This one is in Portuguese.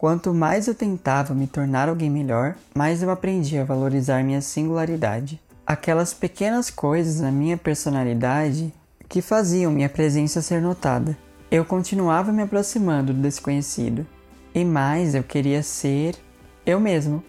Quanto mais eu tentava me tornar alguém melhor, mais eu aprendi a valorizar minha singularidade. Aquelas pequenas coisas na minha personalidade que faziam minha presença ser notada. Eu continuava me aproximando do desconhecido, e mais eu queria ser eu mesmo.